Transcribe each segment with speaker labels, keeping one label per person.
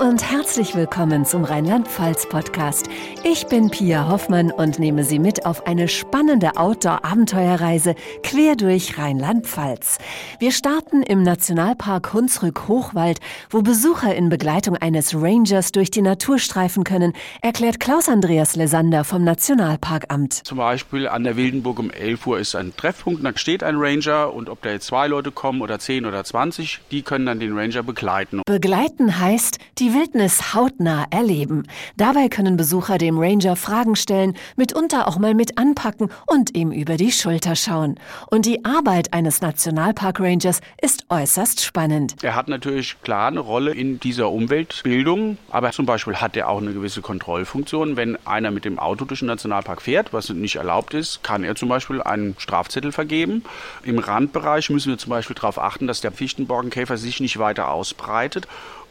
Speaker 1: Und herzlich willkommen zum Rheinland-Pfalz-Podcast. Ich bin Pia Hoffmann und nehme Sie mit auf eine spannende Outdoor-Abenteuerreise quer durch Rheinland-Pfalz. Wir starten im Nationalpark Hunsrück-Hochwald, wo Besucher in Begleitung eines Rangers durch die Natur streifen können, erklärt Klaus-Andreas Lesander vom Nationalparkamt.
Speaker 2: Zum Beispiel an der Wildenburg um 11 Uhr ist ein Treffpunkt, da steht ein Ranger und ob da jetzt zwei Leute kommen oder 10 oder 20, die können dann den Ranger begleiten.
Speaker 1: Begleiten heißt, heißt, die Wildnis hautnah erleben. Dabei können Besucher dem Ranger Fragen stellen, mitunter auch mal mit anpacken und ihm über die Schulter schauen. Und die Arbeit eines Nationalpark-Rangers ist äußerst spannend.
Speaker 2: Er hat natürlich klar eine Rolle in dieser Umweltbildung, aber zum Beispiel hat er auch eine gewisse Kontrollfunktion. Wenn einer mit dem Auto durch den Nationalpark fährt, was nicht erlaubt ist, kann er zum Beispiel einen Strafzettel vergeben. Im Randbereich müssen wir zum Beispiel darauf achten, dass der Fichtenborkenkäfer sich nicht weiter ausbreitet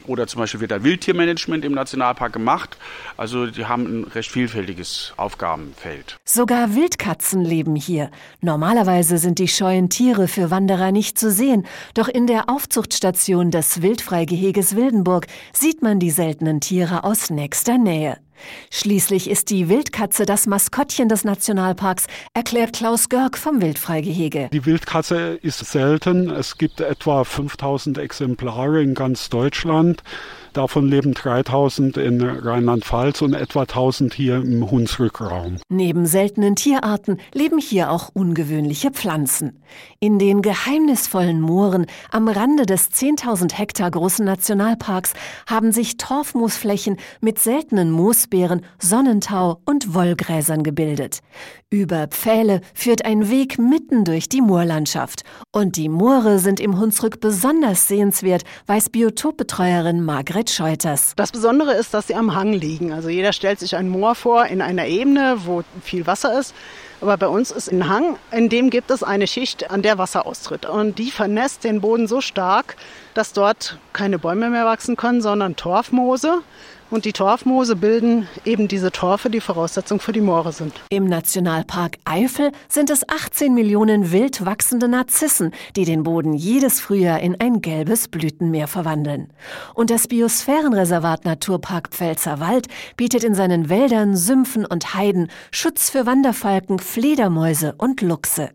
Speaker 2: oder zum Beispiel wird da Wildtiermanagement im Nationalpark gemacht. Also die haben ein recht vielfältiges Aufgabenfeld.
Speaker 1: Sogar Wildkatzen leben hier. Normalerweise sind die scheuen Tiere für Wanderer nicht zu sehen, doch in der Aufzuchtstation des Wildfreigeheges Wildenburg sieht man die seltenen Tiere aus nächster Nähe. Schließlich ist die Wildkatze das Maskottchen des Nationalparks, erklärt Klaus Görg vom Wildfreigehege.
Speaker 3: Die Wildkatze ist selten. Es gibt etwa 5000 Exemplare in ganz Deutschland. Davon leben 3000 in Rheinland-Pfalz und etwa 1000 hier im Hunsrückraum.
Speaker 1: Neben seltenen Tierarten leben hier auch ungewöhnliche Pflanzen. In den geheimnisvollen Mooren am Rande des 10.000 Hektar großen Nationalparks haben sich Torfmoosflächen mit seltenen Moosbeeren, Sonnentau und Wollgräsern gebildet. Über Pfähle führt ein Weg mitten durch die Moorlandschaft. Und die Moore sind im Hunsrück besonders sehenswert, weiß Biotopbetreuerin Margret Scheuters.
Speaker 4: Das Besondere ist, dass sie am Hang liegen. Also jeder stellt sich ein Moor vor in einer Ebene, wo viel Wasser ist. Aber bei uns ist ein Hang, in dem gibt es eine Schicht, an der Wasser austritt. Und die vernässt den Boden so stark, dass dort keine Bäume mehr wachsen können, sondern Torfmoose. Und die Torfmoose bilden eben diese Torfe, die Voraussetzung für die Moore sind.
Speaker 1: Im Nationalpark Eifel sind es 18 Millionen wild wachsende Narzissen, die den Boden jedes Frühjahr in ein gelbes Blütenmeer verwandeln. Und das Biosphärenreservat Naturpark Pfälzerwald bietet in seinen Wäldern, Sümpfen und Heiden Schutz für Wanderfalken, Fledermäuse und Luchse.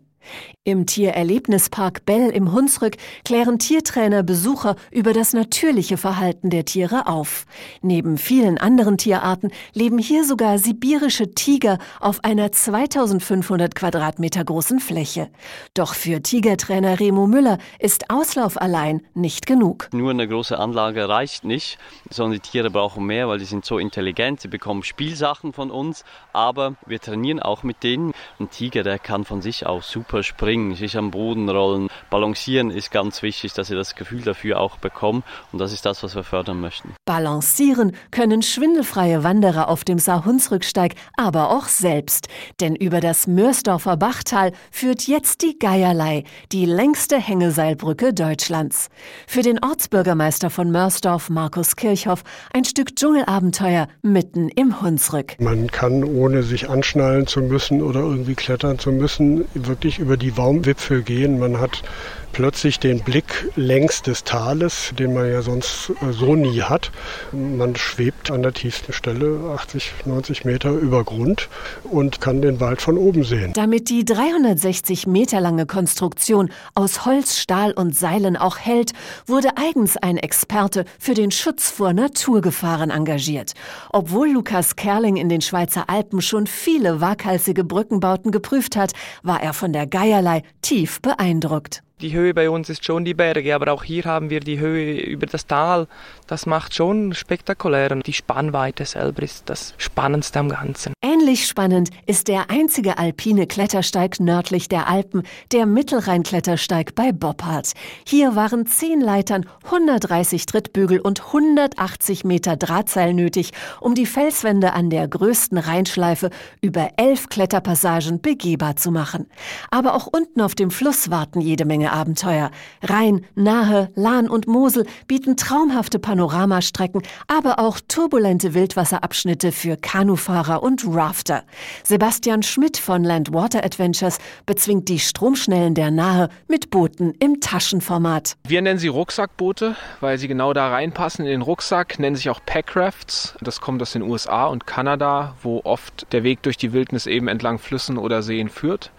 Speaker 1: Im Tiererlebnispark Bell im Hunsrück klären Tiertrainer Besucher über das natürliche Verhalten der Tiere auf. Neben vielen anderen Tierarten leben hier sogar sibirische Tiger auf einer 2500 Quadratmeter großen Fläche. Doch für Tigertrainer Remo Müller ist Auslauf allein nicht genug.
Speaker 5: Nur eine große Anlage reicht nicht, sondern die Tiere brauchen mehr, weil die sind so intelligent, sie bekommen Spielsachen von uns, aber wir trainieren auch mit denen. Ein Tiger, der kann von sich aus super springen springen, sich am Boden rollen. Balancieren ist ganz wichtig, dass sie das Gefühl dafür auch bekommen und das ist das, was wir fördern möchten.
Speaker 1: Balancieren können schwindelfreie Wanderer auf dem Saarhunsrücksteig, aber auch selbst. Denn über das Mörsdorfer Bachtal führt jetzt die Geierlei, die längste Hängeseilbrücke Deutschlands. Für den Ortsbürgermeister von Mörsdorf, Markus Kirchhoff, ein Stück Dschungelabenteuer mitten im Hunsrück.
Speaker 3: Man kann, ohne sich anschnallen zu müssen oder irgendwie klettern zu müssen, wirklich über die Baumwipfel gehen. Man hat plötzlich den Blick längs des Tales, den man ja sonst äh, so nie hat. Man schwebt an der tiefsten Stelle 80, 90 Meter über Grund und kann den Wald von oben sehen.
Speaker 1: Damit die 360 Meter lange Konstruktion aus Holz, Stahl und Seilen auch hält, wurde eigens ein Experte für den Schutz vor Naturgefahren engagiert. Obwohl Lukas Kerling in den Schweizer Alpen schon viele waghalsige Brückenbauten geprüft hat, war er von der Geierlei tief beeindruckt.
Speaker 6: Die Höhe bei uns ist schon die Berge, aber auch hier haben wir die Höhe über das Tal. Das macht schon spektakulär und die Spannweite selber ist das Spannendste am Ganzen.
Speaker 1: Ähnlich spannend ist der einzige alpine Klettersteig nördlich der Alpen, der Mittelrheinklettersteig bei Boppard. Hier waren zehn Leitern, 130 Trittbügel und 180 Meter Drahtseil nötig, um die Felswände an der größten Rheinschleife über elf Kletterpassagen begehbar zu machen. Aber auch unten auf dem Fluss warten jede Menge Abenteuer. Rhein, Nahe, Lahn und Mosel bieten traumhafte Panoramastrecken, aber auch turbulente Wildwasserabschnitte für Kanufahrer und Rafter. Sebastian Schmidt von Landwater Adventures bezwingt die Stromschnellen der Nahe mit Booten im Taschenformat.
Speaker 7: Wir nennen sie Rucksackboote, weil sie genau da reinpassen in den Rucksack, nennen sich auch Packrafts. Das kommt aus den USA und Kanada, wo oft der Weg durch die Wildnis eben entlang Flüssen oder Seen führt.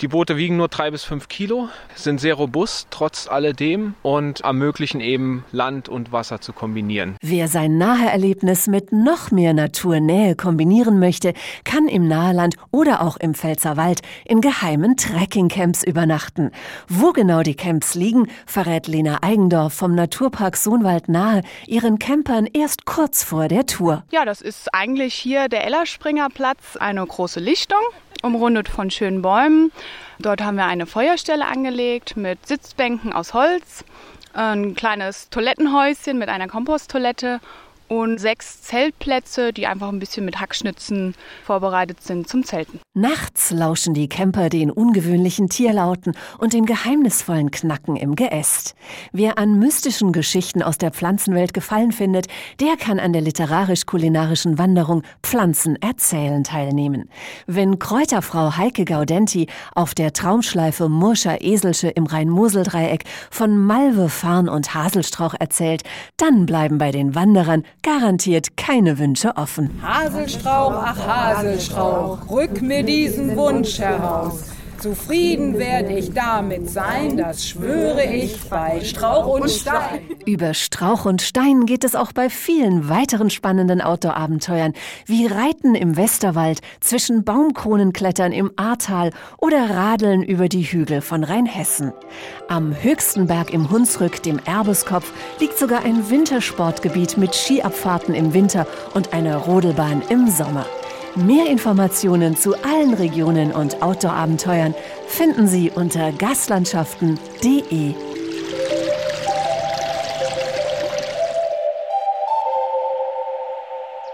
Speaker 7: Die Boote wiegen nur drei bis fünf Kilo, sind sehr robust trotz alledem und ermöglichen eben Land und Wasser zu kombinieren.
Speaker 1: Wer sein Naheerlebnis mit noch mehr Naturnähe kombinieren möchte, kann im Naheland oder auch im Pfälzerwald in geheimen Trekkingcamps übernachten. Wo genau die Camps liegen, verrät Lena Eigendorf vom Naturpark Sohnwald nahe ihren Campern erst kurz vor der Tour.
Speaker 8: Ja, das ist eigentlich hier der Ellerspringer Platz, eine große Lichtung umrundet von schönen Bäumen. Dort haben wir eine Feuerstelle angelegt mit Sitzbänken aus Holz, ein kleines Toilettenhäuschen mit einer Komposttoilette und sechs Zeltplätze, die einfach ein bisschen mit Hackschnitzen vorbereitet sind zum Zelten.
Speaker 1: Nachts lauschen die Camper den ungewöhnlichen Tierlauten und dem geheimnisvollen Knacken im Geäst. Wer an mystischen Geschichten aus der Pflanzenwelt gefallen findet, der kann an der literarisch-kulinarischen Wanderung Pflanzen erzählen teilnehmen. Wenn Kräuterfrau Heike Gaudenti auf der Traumschleife Murscher Eselsche im Rhein-Mosel-Dreieck von Malve, Farn und Haselstrauch erzählt, dann bleiben bei den Wanderern garantiert keine Wünsche offen.
Speaker 9: Haselstrauch, ach Haselstrauch, rück mir diesen Wunsch heraus. Zufrieden werde ich damit sein, das schwöre ich bei Strauch und Stein.
Speaker 1: Über Strauch und Stein geht es auch bei vielen weiteren spannenden Outdoor-Abenteuern, wie Reiten im Westerwald, zwischen Baumkronenklettern im Ahrtal oder Radeln über die Hügel von Rheinhessen. Am höchsten Berg im Hunsrück, dem Erbeskopf, liegt sogar ein Wintersportgebiet mit Skiabfahrten im Winter und einer Rodelbahn im Sommer. Mehr Informationen zu allen Regionen und Outdoor-Abenteuern finden Sie unter gastlandschaften.de.